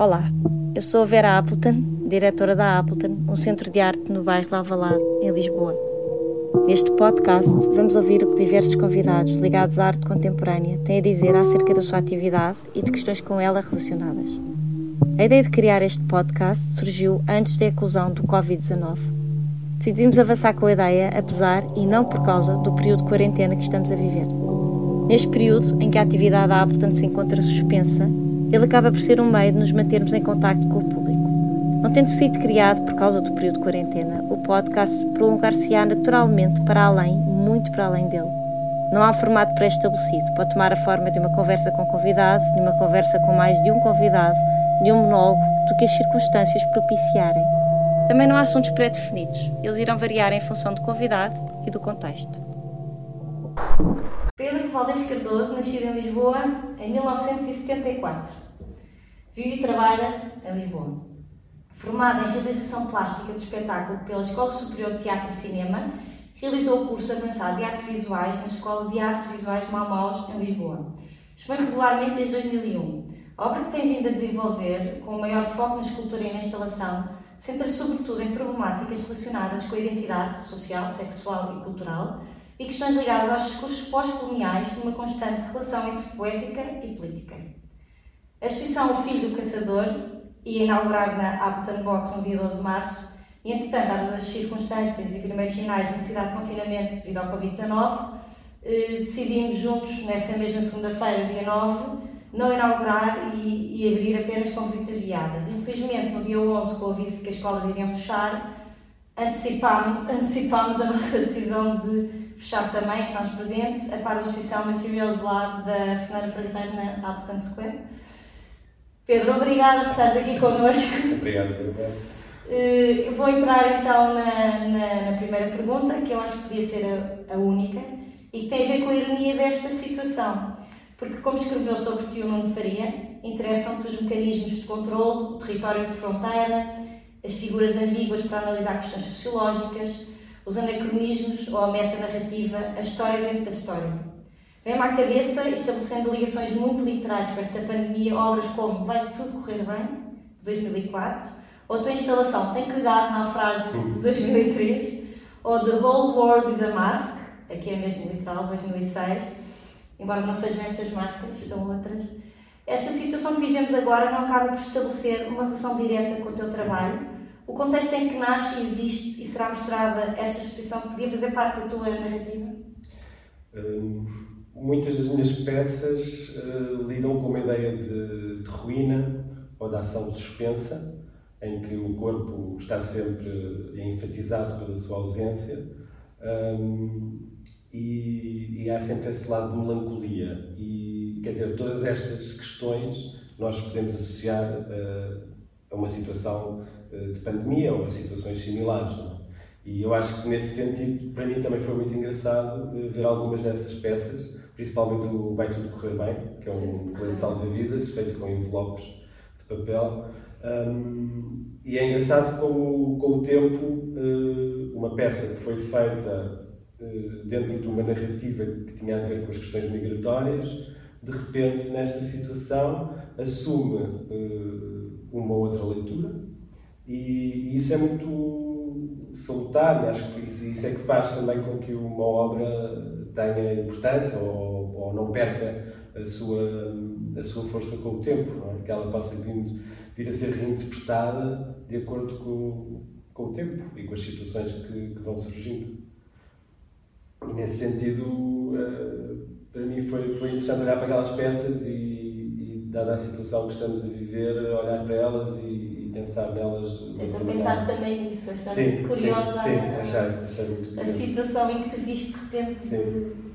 Olá, eu sou a Vera Appleton, diretora da Appleton, um centro de arte no bairro de Alvalade, em Lisboa. Neste podcast, vamos ouvir o que diversos convidados ligados à arte contemporânea têm a dizer acerca da sua atividade e de questões com ela relacionadas. A ideia de criar este podcast surgiu antes da eclosão do Covid-19. Decidimos avançar com a ideia, apesar e não por causa do período de quarentena que estamos a viver. Neste período em que a atividade da Appleton se encontra suspensa, ele acaba por ser um meio de nos mantermos em contacto com o público. Não tendo sido criado por causa do período de quarentena, o podcast prolongar-se-á naturalmente para além, muito para além dele. Não há formato pré-estabelecido, pode tomar a forma de uma conversa com convidado, de uma conversa com mais de um convidado, de um monólogo, do que as circunstâncias propiciarem. Também não há assuntos pré-definidos, eles irão variar em função do convidado e do contexto. Pedro Valdez Cardoso, nascido em Lisboa em 1974. Vive e trabalha em Lisboa. Formado em Realização Plástica do Espetáculo pela Escola Superior de Teatro e Cinema, realizou o curso avançado de Arte Visuais na Escola de Arte Visuais Maumaus, em Lisboa. Expõe regularmente desde 2001. A obra que tem vindo a desenvolver, com o maior foco na escultura e na instalação, centra-se sobretudo em problemáticas relacionadas com a identidade social, sexual e cultural, e questões ligadas aos discursos pós-coloniais numa constante relação entre poética e política. A exposição O Filho do Caçador ia inaugurar na Upton Box no dia 12 de março e, entretanto, dadas as circunstâncias e primeiros sinais de necessidade de confinamento devido ao Covid-19, eh, decidimos juntos, nessa mesma segunda-feira, dia 9, não inaugurar e, e, abrir apenas com visitas guiadas. Infelizmente, no dia 11, com o aviso que as escolas iriam fechar, antecipámos, antecipámos a nossa decisão de fechar também, estamos presentes, a par da exposição Materials Lab da Fernanda Fragateiro na Appleton Square. Pedro, obrigada por estares aqui connosco. Obrigado, obrigado. Uh, vou entrar então na, na, na, primeira pergunta, que eu acho que podia ser a, a, única, e que tem a ver com a ironia desta situação. Porque, como escreveu sobre ti o Nuno Faria, interessam-te os mecanismos de controle, o território de fronteira, as figuras ambíguas para analisar questões sociológicas, os anacronismos ou a metanarrativa, a história dentro da história. Vem-me à cabeça, estabelecendo ligações muito literais com esta pandemia, obras como Vai Tudo Correr Bem, de 2004, ou tua instalação Tem Cuidado, Naufrágio, de 2003, ou The Whole World is a Mask, aqui é mesmo literal, 2006, embora não sejam estas máscaras, são outras. Esta situação que vivemos agora não acaba por estabelecer uma relação direta com o teu trabalho, o contexto em que nasce, existe e será mostrada esta exposição podia fazer parte da tua narrativa? Hum, muitas das minhas peças uh, lidam com uma ideia de, de, ruína ou de ação suspensa, em que o corpo está sempre enfatizado pela sua ausência. Um, e, e, há sempre esse lado de melancolia. E, quer dizer, todas estas questões nós podemos associar uh, a uma situação de pandemia ou a situações similares. É? E eu acho que nesse sentido, para mim também foi muito engraçado eh, ver algumas dessas peças, principalmente o Vai Tudo Correr Bem, que é um colete salva-vidas feito com envelopes de papel. Um, e é engraçado como, com o tempo, uh, uma peça que foi feita dentro de uma narrativa que tinha a ver com as questões migratórias, de repente, nesta situação, assume uma outra leitura, e, isso é muito salutar, acho que isso é que faz também com que uma obra tenha importância ou, ou não perca a sua, a sua força com o tempo, é? que ela possa vir, vir, a ser reinterpretada de acordo com, com o tempo e com as situações que, que vão surgindo. E nesse sentido, eh, para mim foi, foi interessante olhar para aquelas peças e, dada a situação que estamos a viver, olhar para elas e, pensar nelas. Então pensaste também nisso, achaste curiosa sim, sim, a, achei, achei muito a situação em que te viste de repente. Sim.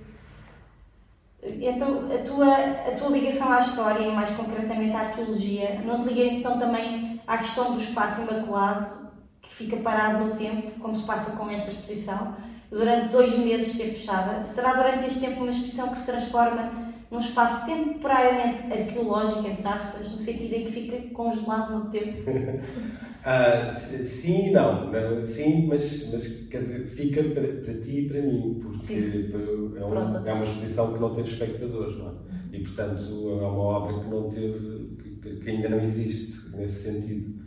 Então, a tua, a tua ligação à história, e mais concretamente à arqueologia, não te liga então também à questão do espaço imaculado, que fica parado no tempo, como se passa com esta exposição? Durante dois meses esteve fechada. Será durante este tempo uma exposição que se transforma num espaço temporariamente arqueológico, entre aspas, no sentido em que fica congelado no tempo? ah, sim e não. não. Sim, mas, mas quer dizer, fica para, para ti e para mim, porque é, um, é, uma exposição que não tem espectadores, não é? E, portanto, é uma obra que não teve, que, que ainda não existe nesse sentido.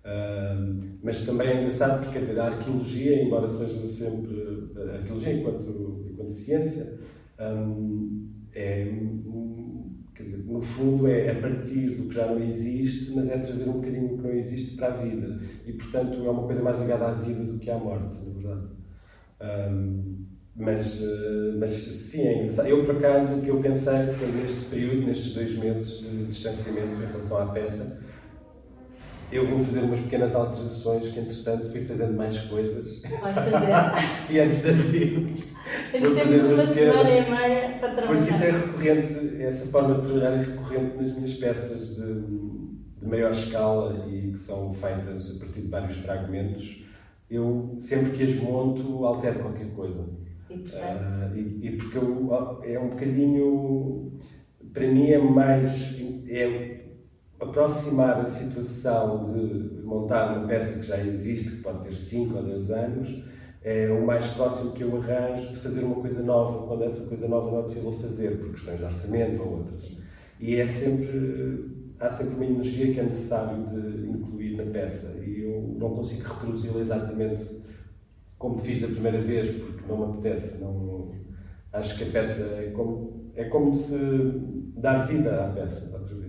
Uh, mas também é engraçado porque, quer dizer, a arqueologia, embora seja sempre. A arqueologia enquanto, enquanto ciência, um, é. Quer dizer, no fundo é a partir do que já não existe, mas é trazer um bocadinho que não existe para a vida. E, portanto, é uma coisa mais ligada à vida do que à morte, na verdade. Um, mas, eh, mas sim, é engraçado. Eu, por acaso, o que eu pensei foi neste período, nestes dois meses de distanciamento em relação à peça, eu vou fazer umas pequenas alterações que, entretanto, fui fazendo mais coisas. Vais fazer. e antes de abrirmos. Temos uma semana e meia para trabalhar. Porque isso é recorrente, essa forma de trabalhar é recorrente nas minhas peças de, de maior escala e que são feitas a partir de vários fragmentos. Eu, sempre que as monto, altero qualquer coisa. E, portanto... Uh, e, e, porque eu, é um bocadinho. Para mim é mais. É aproximar a situação de montar uma peça que já existe, que pode ter 5 ou 10 anos, é o mais próximo que eu arranjo de fazer uma coisa nova, quando essa coisa nova não é possível fazer, por questões de orçamento ou outras. E é sempre. Há sempre uma energia que é necessário de incluir na peça e eu não consigo reproduzi-la exatamente como fiz da primeira vez, porque não me apetece. Não, acho que a peça é como, é como se dar vida à peça, outra.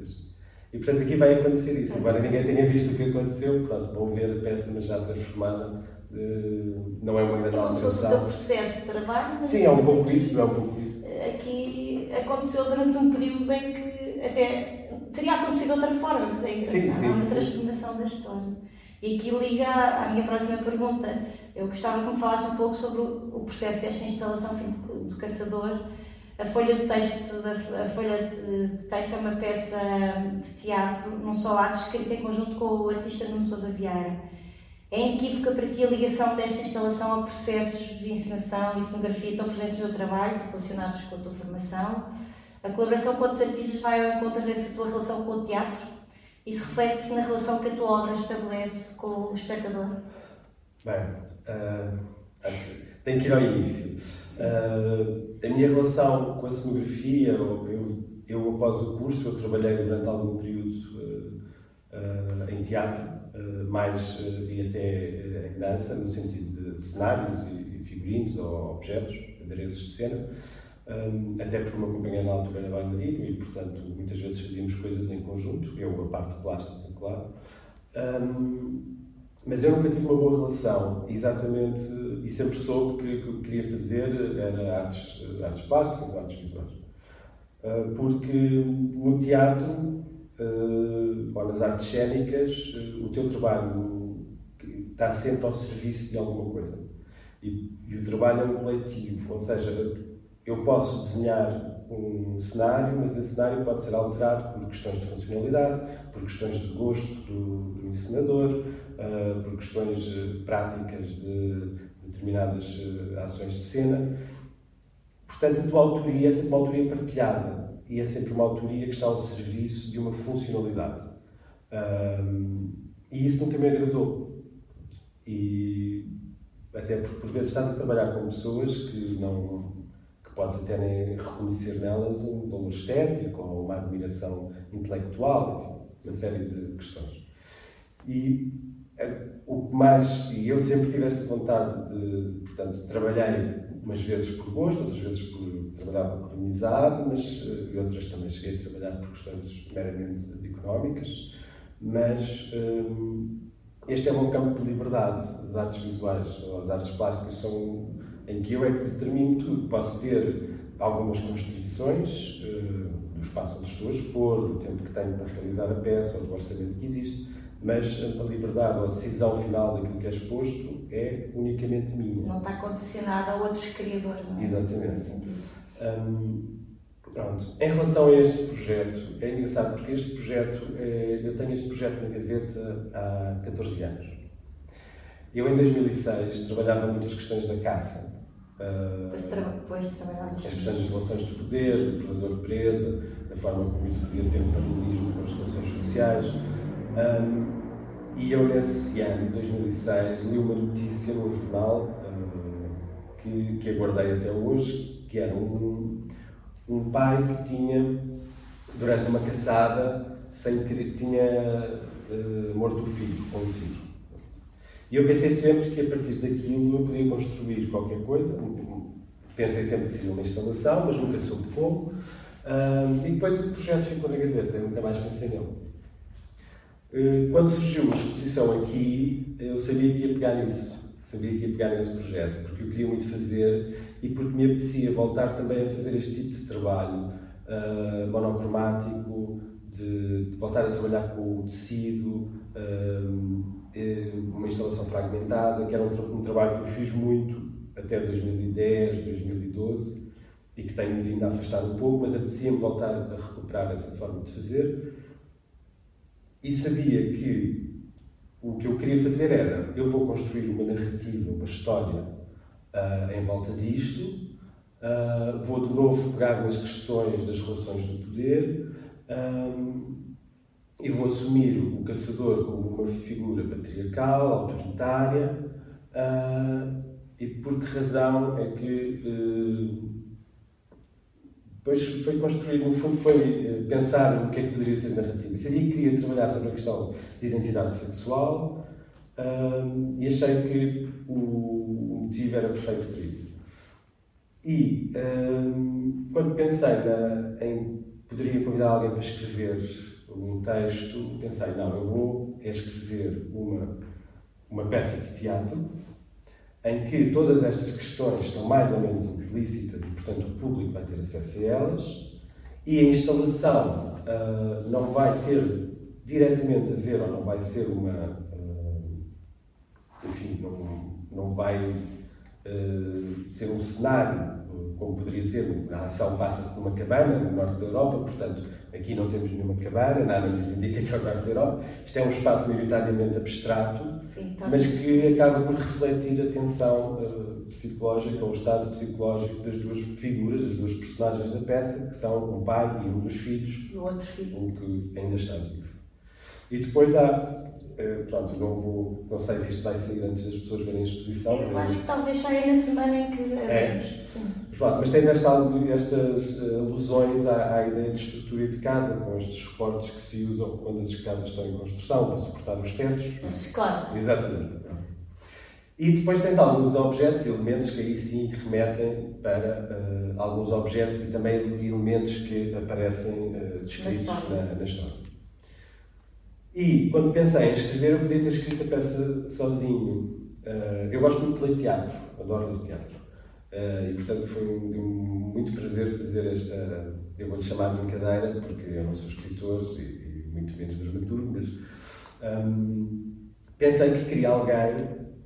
E portanto aqui vai acontecer isso. Embora ninguém tenha visto o que aconteceu, pronto, vão ver a peça, mas já transformada. Uh, não é uma grande como alteração. se fosse o processo de trabalho. Sim, é um pouco isso, é um pouco isso. Aqui aconteceu durante um período em que até teria acontecido de outra forma, mas é engraçado. Sim, sim, Há uma sim. transformação da história. E aqui liga à minha próxima pergunta. Eu gostava que me falasse um pouco sobre o processo desta instalação Fim do Caçador. A folha de texto, a folha de texto é uma peça de teatro, num só ato, escrita em conjunto com o artista Nuno Sousa Vieira. É inequívoca para ti a ligação desta instalação a processos de encenação e cenografia tão presentes no trabalho, relacionados com a tua formação. A colaboração com outros artistas vai ao encontro dessa tua relação com o teatro? Isso reflete-se na relação que a tua obra estabelece com o espectador? Bem, uh, tenho que ir ao início. Uh, a minha relação com a cenografia, eu, eu após o curso, eu trabalhei durante algum período uh, em teatro, mais e até em dança, no sentido de cenários e figurinos ou objetos, adereços de cena. Até porque o meu companheiro na altura era bailarino e, portanto, muitas vezes fazíamos coisas em conjunto, eu a parte plástica, claro. Mas eu nunca tive uma boa relação, exatamente, e sempre soube que o que queria fazer era artes, artes plásticas artes visuais. Uh, porque no teatro uh, ou nas artes cénicas, uh, o teu trabalho está sempre ao serviço de alguma coisa. E, e o trabalho é um coletivo, ou seja, eu posso desenhar um cenário, mas esse cenário pode ser alterado por questões de funcionalidade, por questões de gosto do, do encenador, uh, por questões uh, práticas de determinadas uh, ações de cena. Portanto, a tua autoria é sempre uma autoria partilhada e é sempre uma autoria que está ao serviço de uma funcionalidade. e isso nunca me agradou. E até porque, por vezes, estás a trabalhar com pessoas que não que podes até nem reconhecer nelas um valor estético ou uma admiração intelectual, enfim, uma série de questões. E eh, o que mais, e eu sempre tive esta vontade de, portanto, trabalhei umas vezes por gosto, outras vezes por trabalhava por amizade, mas eh, e outras também cheguei a trabalhar por questões meramente económicas, mas hum, este é um campo de liberdade, as artes visuais ou as artes plásticas são em que eu é que determino tudo. Posso ter algumas constrições uh, do espaço onde estou a expor, do tempo que tenho para realizar a peça ou do orçamento que existe, mas a liberdade ou a decisão final daquilo que é exposto é unicamente minha. Não está condicionada a outros criadores, não é? Exatamente. Um, pronto. Em relação a este projeto, é engraçado porque este projeto, é, eu tenho este projeto na gaveta há 14 anos. Eu, em 2006, trabalhava muitas questões da caça depois, tra depois as questões das relações de poder, do predador-presa, da forma como isso podia ter um paralelismo com as relações sociais. Um, e eu, nesse ano, 2006, li uma notícia num jornal um, que, que aguardei até hoje, que era um, um pai que tinha durante uma caçada, sem que tinha uh, morto o filho com um tiro. E eu pensei sempre que a partir daquilo eu podia construir qualquer coisa. Pensei sempre que seria uma instalação, mas nunca soube como. E depois o projeto ficou na gaveta, eu nunca mais pensei nele. Uh, quando surgiu a exposição aqui, eu sabia que ia pegar nisso. Sabia que ia pegar nesse projeto, porque eu queria muito fazer e porque me apetecia voltar também a fazer este tipo de trabalho uh, monocromático, de, de, voltar a trabalhar com o tecido, uma instalação fragmentada, que era um, um trabalho que eu fiz muito até 2010, 2012 e que tenho vindo a afastar um pouco, mas apetecia-me voltar a recuperar essa forma de fazer. E sabia que o que eu queria fazer era: eu vou construir uma narrativa, uma história uh, em volta disto, uh, vou de novo pegar nas questões das relações do poder um, e vou assumir o caçador como uma figura patriarcal, autoritária. Uh, e por que razão é que uh, depois foi construir, no fundo, foi uh, pensar no que é que poderia ser narrativa. Sabia que queria trabalhar sobre a questão de identidade sexual uh, e achei que o, motivo era perfeito para isso. E quando pensei na, em poderia convidar alguém para escrever um texto, pensei, não, eu vou escrever uma, uma peça de teatro em que todas estas questões estão mais ou menos implícitas e, portanto, o público vai ter acesso a elas, e a instalação uh, não vai ter diretamente a ver, ou não vai ser uma. Uh, enfim, não, não vai uh, ser um cenário como poderia ser. A ação passa-se numa cabana no norte da Europa, portanto, aqui não temos nenhuma cabana, nada nos indica que é o norte da Europa. Isto é um espaço maioritariamente abstrato, Sim, tá mas que acaba por refletir a tensão uh, psicológica, ou o estado psicológico das duas figuras, das duas personagens da peça, que são um pai e um dos filhos, o outro filho. um que ainda está vivo. E depois há eh, pronto, não vou, não sei se isto vai sair antes das pessoas verem a exposição. Eu acho que talvez saia na semana em que é. Sim. Pronto, mas tens esta, estas eh, alusões à, à, ideia de estrutura de casa, com estes suportes que se usam quando as casas estão em construção, para suportar os tetos. Claro. Exatamente. E depois tens alguns objetos, elementos que aí sim remetem para uh, alguns objetos e também elementos que aparecem uh, descritos na história. Na, na história. E quando pensei em escrever, eu podia ter escrito a peça sozinho. Uh, eu gosto muito de ler teatro, adoro ler teatro. Uh, e portanto foi um, um, muito prazer fazer esta, eu vou-lhe chamar de brincadeira, porque eu não sou escritor e, e muito menos dramaturgo, mas um, pensei que queria alguém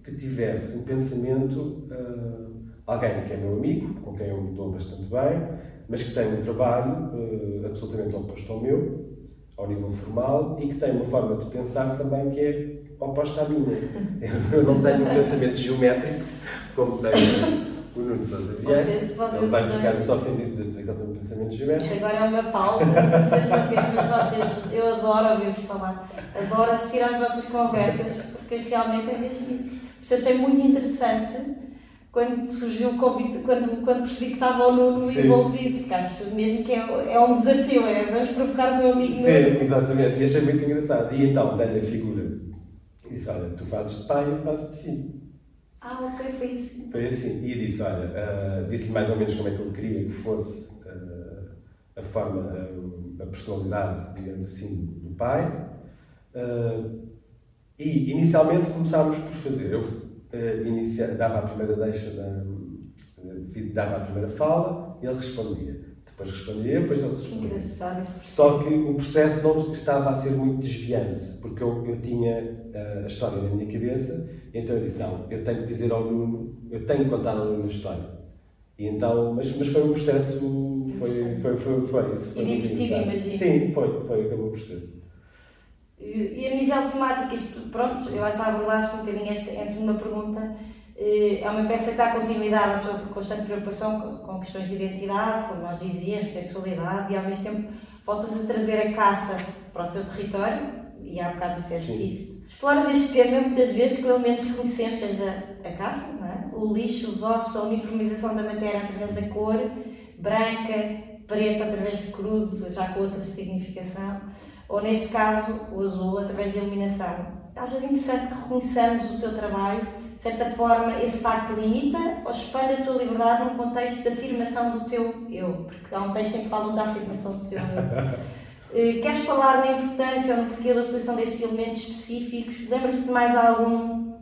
que tivesse um pensamento, uh, alguém que é meu amigo, com quem eu me dou bastante bem, mas que tem um trabalho absolutamente oposto ao meu, ao nível formal e que tem uma forma de pensar também que é oposta à minha. Eu não tenho um pensamento geométrico como tem o Nuno Sousa Vieira. Ele vai ficar muito ofendido de dizer que eu tenho um pensamento geométrico. Agora é uma pausa, se bater, mas vocês, eu adoro ouvir-vos falar. Adoro assistir às vossas conversas, porque realmente é mesmo isso. Isso achei muito interessante quando surgiu o convite, quando, quando percebi que estava o Nuno Sim. envolvido, porque acho mesmo que é, é um desafio, é vamos provocar o meu amigo. Sim, exatamente, e achei muito engraçado. E então, dei-lhe a figura disse: Olha, tu fazes de pai, eu faço de filho. Ah, ok, foi assim. Foi assim, e disse: Olha, uh, disse-lhe mais ou menos como é que eu queria que fosse uh, a forma, uh, a personalidade, digamos assim, do pai. e inicialmente começámos por fazer. Eu uh, inicia, dava a primeira deixa, da, dava a primeira fala e ele respondia. Depois respondia, depois ele respondia. Engraçado. Só que o processo não estava a ser muito desviante, porque eu, eu tinha uh, a história na minha cabeça, então eu disse: não, eu tenho que dizer ao Nuno, eu tenho que contar ao Nuno a história. E então, mas, mas foi um processo, foi, foi, foi, foi, foi isso. Foi e divertido, imagino. Sim, foi, foi, acabou por ser. E a nível temático, isto, pronto, eu acho que abordaste um bocadinho esta, entre uma pergunta. Eh, é uma peça que dá continuidade à tua constante preocupação com, com questões de identidade, como nós dizíamos, sexualidade, e ao mesmo tempo voltas a trazer a caça para o teu território, e há bocado disseste Sim. isso. Exploras este tema muitas vezes com elementos que conhecemos, seja a caça, é? o lixo, os ossos, a uniformização da matéria através da cor, branca, preto através de crudo, já com outra significação, ou neste caso o azul através da iluminação. Achas interessante que reconheçamos o teu trabalho, de certa forma esse facto limita ou expande a tua liberdade num contexto de afirmação do teu eu? Porque há um texto em que falam da afirmação do teu eu. Eh, queres falar na importância ou no porquê da utilização destes elementos específicos? Lembras-te de mais algum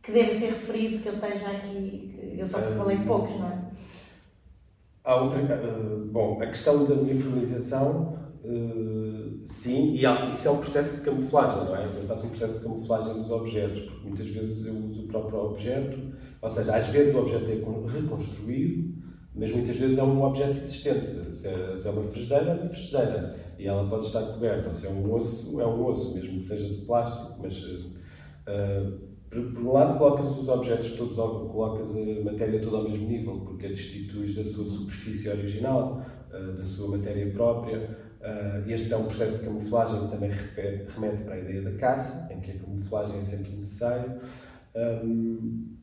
que deva ser referido que eu esteja aqui? Eu só falei poucos, não é? Há outra, uh, bom, a questão da uniformização, uh, sim, e há, isso é um processo de camuflagem, não é? Eu faço um processo de camuflagem dos objetos, porque muitas vezes eu uso o próprio objeto, ou seja, às vezes o objeto é reconstruído, mas muitas vezes é um objeto existente. Se é, se é uma frigideira, é uma frigideira. E ela pode estar coberta. Ou se é um osso, é um osso, mesmo que seja de plástico. Mas, uh, por, por um lado, colocas os objetos todos, colocas a matéria toda ao mesmo nível, porque a destituis da sua superfície original, da sua matéria própria. Uh, este é um processo de camuflagem que também remete para a ideia da caça, em que a camuflagem é sempre necessária. Um,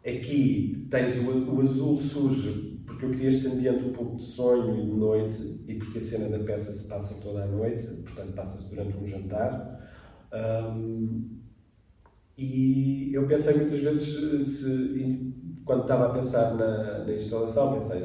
aqui tens o, azul surge porque eu queria este ambiente um pouco de sonho e de noite, e porque a cena da peça se passa toda a noite, portanto passa-se durante um jantar. Um, e eu pensei muitas vezes, se, quando estava a pensar na, na instalação, pensei,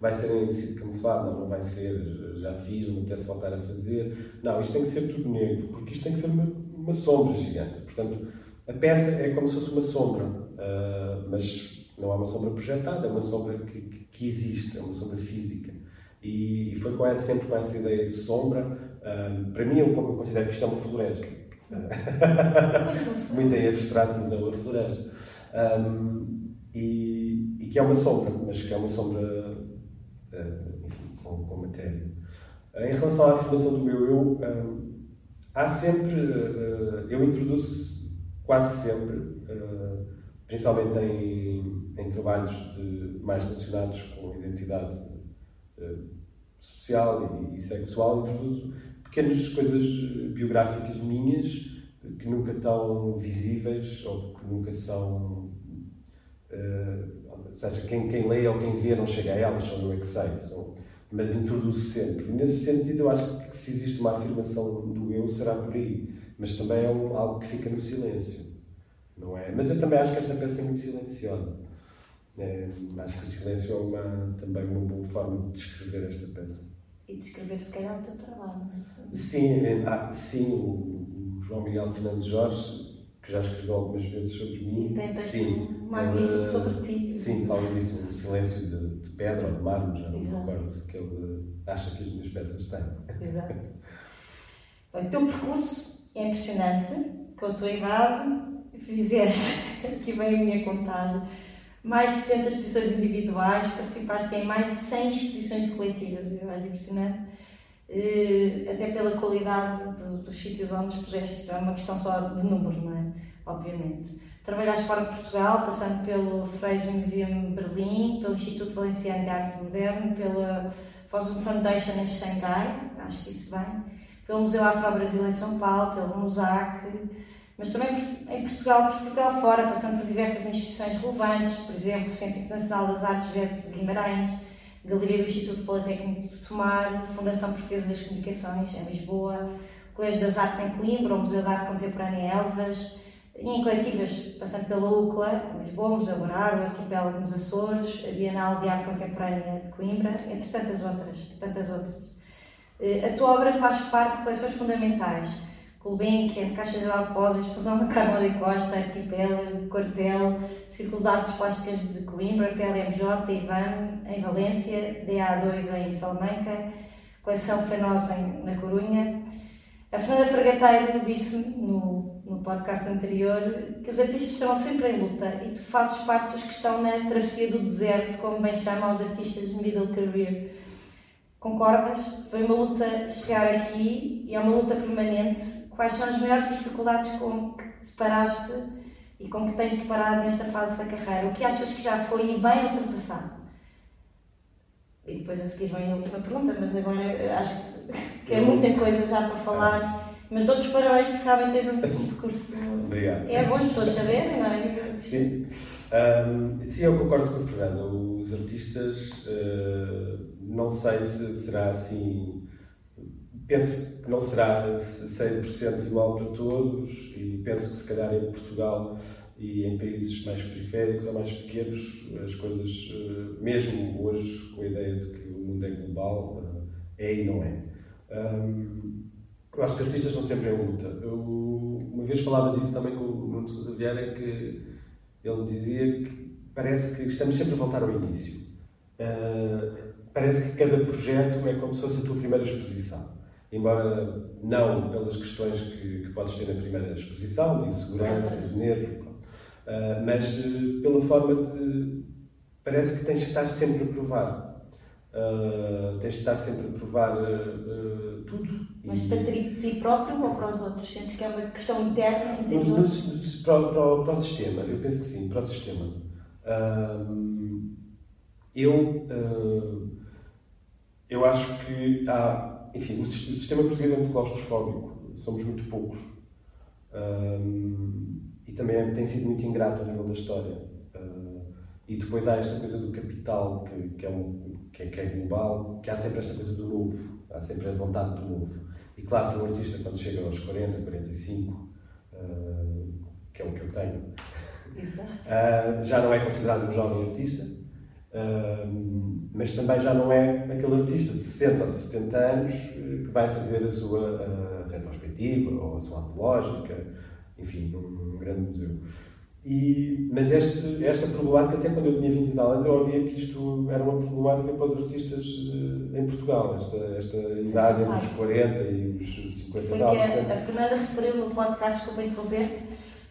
vai ser em tecido camuflado, não, vai ser, já fiz, não quero voltar a fazer. Não, isto tem que ser tudo negro, porque isto tem que ser uma, uma sombra gigante. Portanto, a peça é como se fosse uma sombra, uh, mas não é uma sombra projetada, é uma sombra que, que existe, é uma sombra física. E, e foi com essa, sempre com essa ideia de sombra. Um, para mim, eu, eu considero que isto é uma floresta. Muito em abstrato, mas é uma floresta. Um, e, e, que é uma sombra, mas que é uma sombra uh, enfim, com, com, matéria. Em relação à afirmação do meu eu, um, há sempre. Uh, eu introduzo quase sempre, uh, principalmente em em trabalhos de, mais relacionados com identidade uh, social e, e, sexual, introduzo pequenas coisas biográficas minhas que nunca estão visíveis ou que nunca são. Ou seja, quem, quem lê ou quem vê não chega a elas, é que sei. São, mas introduzo sempre. nesse sentido, eu acho que se existe uma afirmação do eu, será por aí. Mas também é um, algo que fica no silêncio. Não é? Mas eu também acho que esta peça é muito silenciosa. É, acho que o silêncio é uma, também uma boa forma de descrever esta peça. E descrever, se calhar, o teu trabalho. É? Sim, é, ah, sim o, João Miguel Fernandes Jorge, que já escreveu algumas vezes sobre mim. E tem sim, magnífico sobre ti. Sim, fala disso, o silêncio de, de pedra ou de mármore, já não me recordo, que ele acha que as minhas peças têm. Exato. o teu percurso é impressionante, com a tua idade, fizeste, aqui vem a minha contagem, mais de 60 exposições individuais, participaste em mais de 100 exposições coletivas, eu acho impressionante, até pela qualidade de, dos sítios onde expuseste, é uma questão só de número, não é? Obviamente. Trabalhaste fora de Portugal, passando pelo Fraser Museum Berlim, pelo Instituto Valenciano de Arte Moderna, pela Fosun Foundation em Xangai, acho que isso bem, pelo Museu Afro-Brasil em São Paulo, pelo MUSAC, mas também em Portugal, por Portugal fora, passando por diversas instituições relevantes, por exemplo, o Centro Internacional das Artes de Guimarães, Galeria do Instituto Politécnico de Tomar, Fundação Portuguesa das Comunicações, em Lisboa, Colégio das Artes em Coimbra, o Museu de Arte Contemporânea em Elvas, e em coletivas, passando pela UCLA, Lisboa, Museu Horário, o Arquipélago nos Açores, a Bienal de Arte Contemporânea de Coimbra, entre tantas outras. Tantas outras. Eh, a tua obra faz parte de coleções fundamentais, Gulbenkian, Caixa Geral de Depósitos, Fusão da Câmara de Costa, Arquipélago, Quartel, Círculo de Artes Plásticas de Coimbra, PLMJ, Ivan, em Valência, DA2 em Salamanca, Coleção Fenosa na Corunha. A Fernanda Fragateiro disse no, no podcast anterior que os artistas estão sempre em luta e tu fazes parte dos que estão na travessia do deserto, como bem chamam os artistas de middle career. Concordas? Foi uma luta chegar aqui e é uma luta permanente quais são as maiores dificuldades com que te paraste e com que tens deparado nesta fase da carreira? O que achas que já foi bem ultrapassado? E depois a seguir vem a última pergunta, mas agora acho que é muita coisa já para falar. Mas dou-te os parabéns porque realmente tens um percurso. Obrigado. É bom as pessoas saberem, não é? Sim. Um, sim, eu concordo com o Fernando. Os artistas, uh, não sei se será assim. Penso que não será 100% igual para todos e penso que, se calhar, em Portugal e em países mais periféricos ou mais pequenos, as coisas, uh, mesmo hoje, com a ideia de que o mundo é global, uh, é e não é. Eu acho que artistas estão sempre em luta. Eu, uma vez falava disso também com o Nuno Sousa Vieira, que ele dizia que parece que estamos sempre a voltar ao início. Uh, parece que cada projeto é como se fosse a tua primeira exposição. Embora não pelas questões que, que podes ter na primeira exposição, de insegurança, de nervo, uh, mas uh, pela forma de. Parece que tens de estar sempre a provar. Uh, tens de estar sempre a provar uh, tudo. Mas e... para ti próprio ou para os outros? Sentes que é uma questão interna? interior? Para, para, para, o sistema, eu penso que sim, para o sistema. Eu, eu acho que há. Enfim, o sistema português é muito claustrofóbico, somos muito poucos. e também é, tem sido muito ingrato ao nível da história. E depois há esta coisa do capital, que, que, é, um, que, é, que é global, que há sempre esta coisa do novo, há sempre a vontade do novo. E claro que um artista, quando chega aos 40, 45, uh, que é o que eu tenho, uh, já não é considerado um jovem artista, uh, mas também já não é aquele artista de 60 ou de 70 anos que vai fazer a sua uh, retrospectiva ou a sua antológica, enfim, num, num grande museu. E, mas este, esta problemática, até quando eu tinha 20 anos, eu ouvia que isto era uma problemática para os artistas uh, em Portugal, esta, esta idade entre os 40 e os 50 Foi anos. a, a Fernanda referiu no podcast, desculpa interromper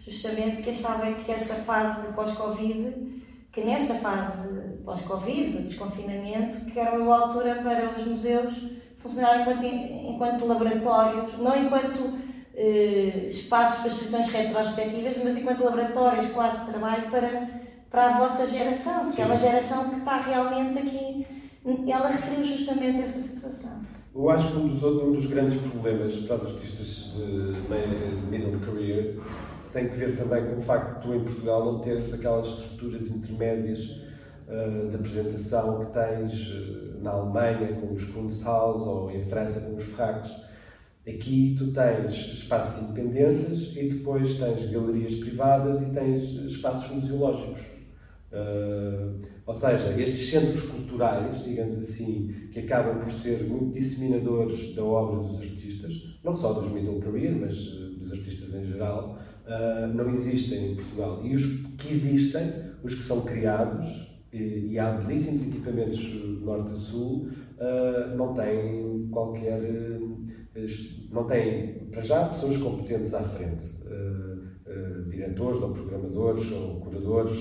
justamente que achava que esta fase pós-Covid, que nesta fase pós-Covid, de desconfinamento, que era uma boa altura para os museus funcionarem enquanto, enquanto laboratórios, não enquanto eh, espaços para exposições retrospectivas, mas enquanto laboratórios quase de trabalho para, para a vossa geração, que é uma geração que está realmente aqui. Ela referiu justamente essa situação. Eu acho que um dos, um dos grandes problemas para os artistas de middle career tem que ver também com o facto de tu em Portugal não teres aquelas estruturas intermédias uh, de apresentação que tens uh, na Alemanha com os Kunsthaus ou em França com os Fracos Aqui tu tens espaços independentes e depois tens galerias privadas e tens espaços museológicos. Uh, ou seja, estes centros culturais, digamos assim, que acabam por ser muito disseminadores da obra dos artistas, não só dos middle career, mas dos artistas em geral, uh, não existem em Portugal. E os que existem, os que são criados, e, e há belíssimos equipamentos norte a sul, não têm qualquer não têm, para já, pessoas competentes à frente, uh, uh, diretores ou programadores ou curadores,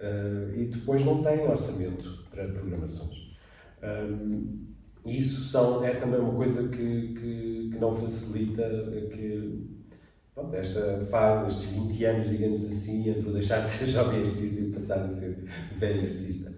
uh, e depois não têm orçamento para programações. E isso são, é também uma coisa que, que, que não facilita que, pronto, esta fase, estes 20 anos, digamos assim, entre o deixar de ser jovem artista e passar a ser velho artista.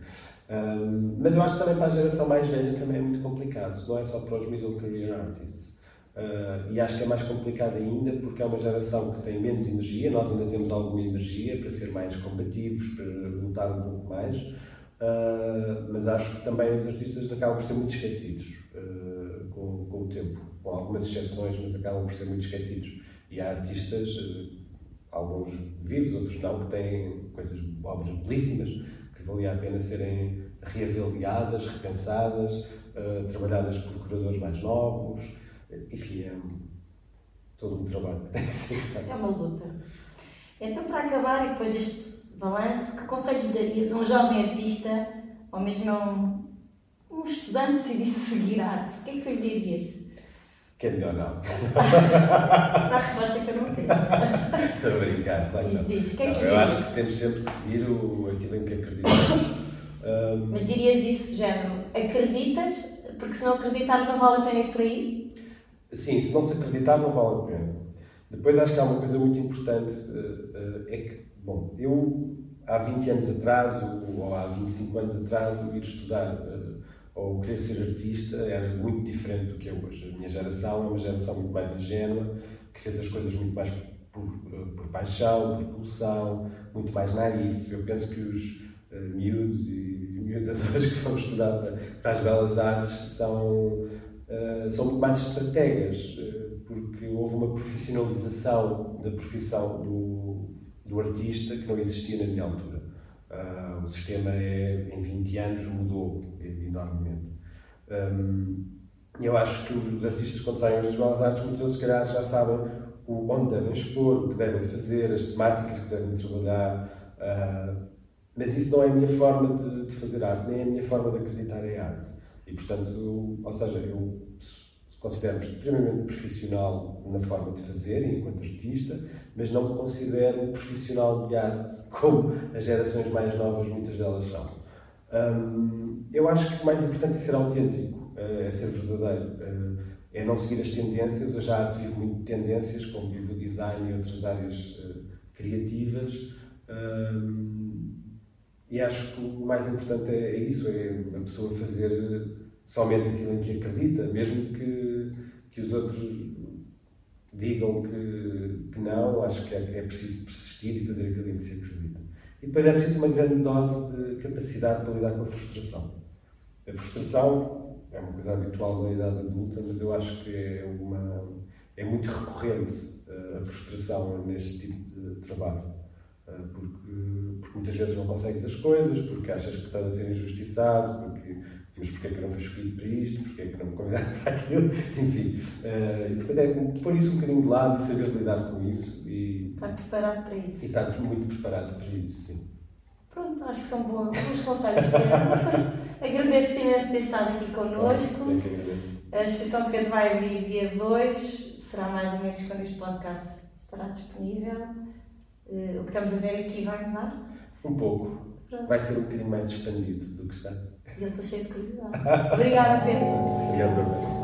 Um, mas eu acho que também para a geração mais velha também é muito complicado, não é só para os middle career artists. Uh, e acho que é mais complicado ainda porque é uma geração que tem menos energia, nós ainda temos alguma energia para ser mais combativos, para lutar um pouco mais, uh, mas acho que também os artistas acabam por ser muito esquecidos uh, com, com, o tempo, com algumas exceções, mas acabam por ser muito esquecidos. E há artistas, alguns vivos, outros não, que têm coisas, obras belíssimas, que valia a pena serem reavaliadas, repensadas, trabalhadas por curadores mais novos enfim, é todo um trabalho que tem que ser feito. É uma luta. Então, para acabar, e depois deste balanço, que conselhos darias a um jovem artista, ou mesmo a um, um estudante decidido seguir arte? O que é que tu lhe dirias? Que é melhor não. a resposta é que eu não quero. Estou a brincar, claro. Diz, diz, que é que não, eu acho que temos sempre que seguir o, aquilo em que acreditamos. Um... Mas dirias isso, género, acreditas? Porque se não acreditares não vale a pena ir por aí? Sim, se não se acreditar, não vale a pena. Depois acho que há uma coisa muito importante, uh, uh, é que, bom, eu há 20 anos atrás, ou, há 25 anos atrás, ir estudar uh, ou querer ser artista era muito diferente do que é hoje. A minha geração é uma geração muito mais ingênua, que fez as coisas muito mais por, por paixão, por pulsão, muito mais naif. Eu penso que os uh, miúdos e miúdas hoje que vão estudar para, para as belas artes são, uh, são muito mais estrategas, uh, porque houve uma profissionalização da profissão do, do artista que não existia na minha altura. Uh, o sistema é, em 20 anos mudou enormemente. Um, eu acho que os artistas, quando saem das belas artes, muitos deles, se calhar, já sabem o, onde devem expor, o que devem fazer, as temáticas que devem trabalhar. Uh, mas isso não é a minha forma de, de, fazer arte, nem é a minha forma de acreditar em arte. E, portanto, ou seja, eu considero-me extremamente profissional na forma de fazer, enquanto artista, mas não me considero profissional de arte como as gerações mais novas, muitas delas são. Um, eu acho que o mais importante é ser autêntico, é ser verdadeiro, é não seguir as tendências. Hoje a arte vive muito de tendências, como vive o design e outras áreas uh, criativas. Um, e acho que o mais importante é, é, isso, é a pessoa fazer somente aquilo em que acredita, mesmo que, que os outros digam que, que não, acho que é, é preciso persistir e fazer aquilo em que se acredita. E depois é preciso uma grande dose de capacidade para lidar com a frustração. A frustração é uma coisa habitual na idade adulta, mas eu acho que é, uma, é muito recorrente eh, a frustração neste tipo de trabalho. Eh, porque, porque muitas vezes não consegues as coisas, porque achas que estás a ser injustiçado, porque mas porquê é que eu não fui escolhido para isto, porquê é que não me convidaram para aquilo, enfim. Uh, e portanto é pôr isso um bocadinho de lado e saber lidar com isso. E, estar preparado para isso. E estar muito preparado para isso, sim. Pronto, acho que são bons, bons conselhos. Agradeço-te imenso ter estado aqui connosco. A exposição de Pedro vai abrir dia 2, será mais ou menos quando este podcast estará disponível. Uh, o que estamos a ver aqui vai mudar? Um pouco. Pronto. Vai ser um bocadinho mais expandido do que está. E estou cheio de curiosidade. Obrigada, Pedro. Obrigado, Pedro.